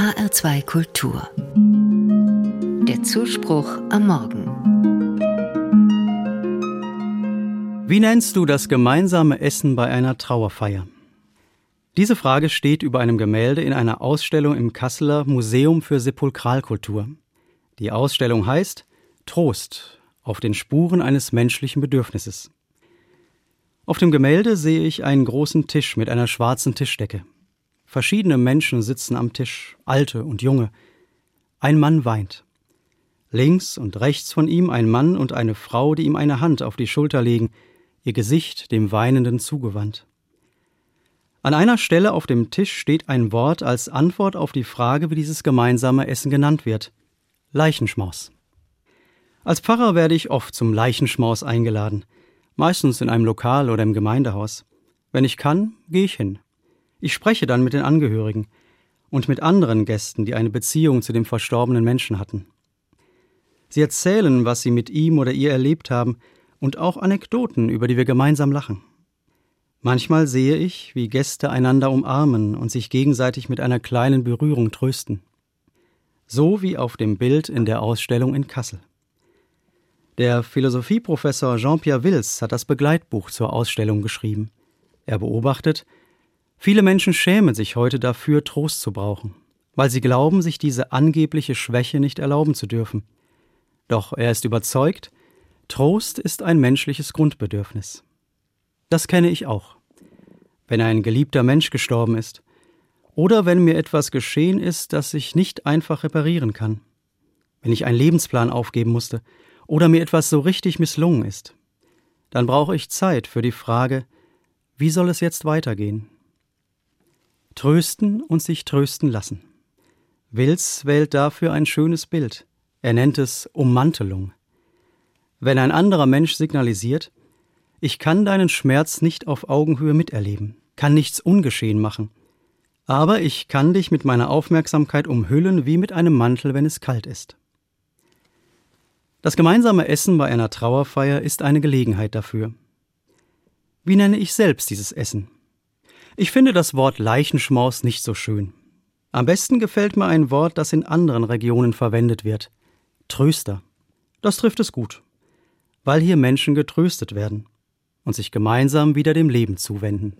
HR2 Kultur. Der Zuspruch am Morgen. Wie nennst du das gemeinsame Essen bei einer Trauerfeier? Diese Frage steht über einem Gemälde in einer Ausstellung im Kasseler Museum für Sepulkralkultur. Die Ausstellung heißt Trost auf den Spuren eines menschlichen Bedürfnisses. Auf dem Gemälde sehe ich einen großen Tisch mit einer schwarzen Tischdecke. Verschiedene Menschen sitzen am Tisch, alte und junge. Ein Mann weint. Links und rechts von ihm ein Mann und eine Frau, die ihm eine Hand auf die Schulter legen, ihr Gesicht dem Weinenden zugewandt. An einer Stelle auf dem Tisch steht ein Wort als Antwort auf die Frage, wie dieses gemeinsame Essen genannt wird. Leichenschmaus. Als Pfarrer werde ich oft zum Leichenschmaus eingeladen, meistens in einem Lokal oder im Gemeindehaus. Wenn ich kann, gehe ich hin. Ich spreche dann mit den Angehörigen und mit anderen Gästen, die eine Beziehung zu dem verstorbenen Menschen hatten. Sie erzählen, was sie mit ihm oder ihr erlebt haben und auch Anekdoten, über die wir gemeinsam lachen. Manchmal sehe ich, wie Gäste einander umarmen und sich gegenseitig mit einer kleinen Berührung trösten. So wie auf dem Bild in der Ausstellung in Kassel. Der Philosophieprofessor Jean-Pierre Wills hat das Begleitbuch zur Ausstellung geschrieben. Er beobachtet, Viele Menschen schämen sich heute dafür, Trost zu brauchen, weil sie glauben, sich diese angebliche Schwäche nicht erlauben zu dürfen. Doch er ist überzeugt, Trost ist ein menschliches Grundbedürfnis. Das kenne ich auch. Wenn ein geliebter Mensch gestorben ist, oder wenn mir etwas geschehen ist, das ich nicht einfach reparieren kann, wenn ich einen Lebensplan aufgeben musste, oder mir etwas so richtig misslungen ist, dann brauche ich Zeit für die Frage, wie soll es jetzt weitergehen? Trösten und sich trösten lassen. Wills wählt dafür ein schönes Bild. Er nennt es Ummantelung. Wenn ein anderer Mensch signalisiert, ich kann deinen Schmerz nicht auf Augenhöhe miterleben, kann nichts ungeschehen machen, aber ich kann dich mit meiner Aufmerksamkeit umhüllen wie mit einem Mantel, wenn es kalt ist. Das gemeinsame Essen bei einer Trauerfeier ist eine Gelegenheit dafür. Wie nenne ich selbst dieses Essen? Ich finde das Wort Leichenschmaus nicht so schön. Am besten gefällt mir ein Wort, das in anderen Regionen verwendet wird. Tröster. Das trifft es gut. Weil hier Menschen getröstet werden und sich gemeinsam wieder dem Leben zuwenden.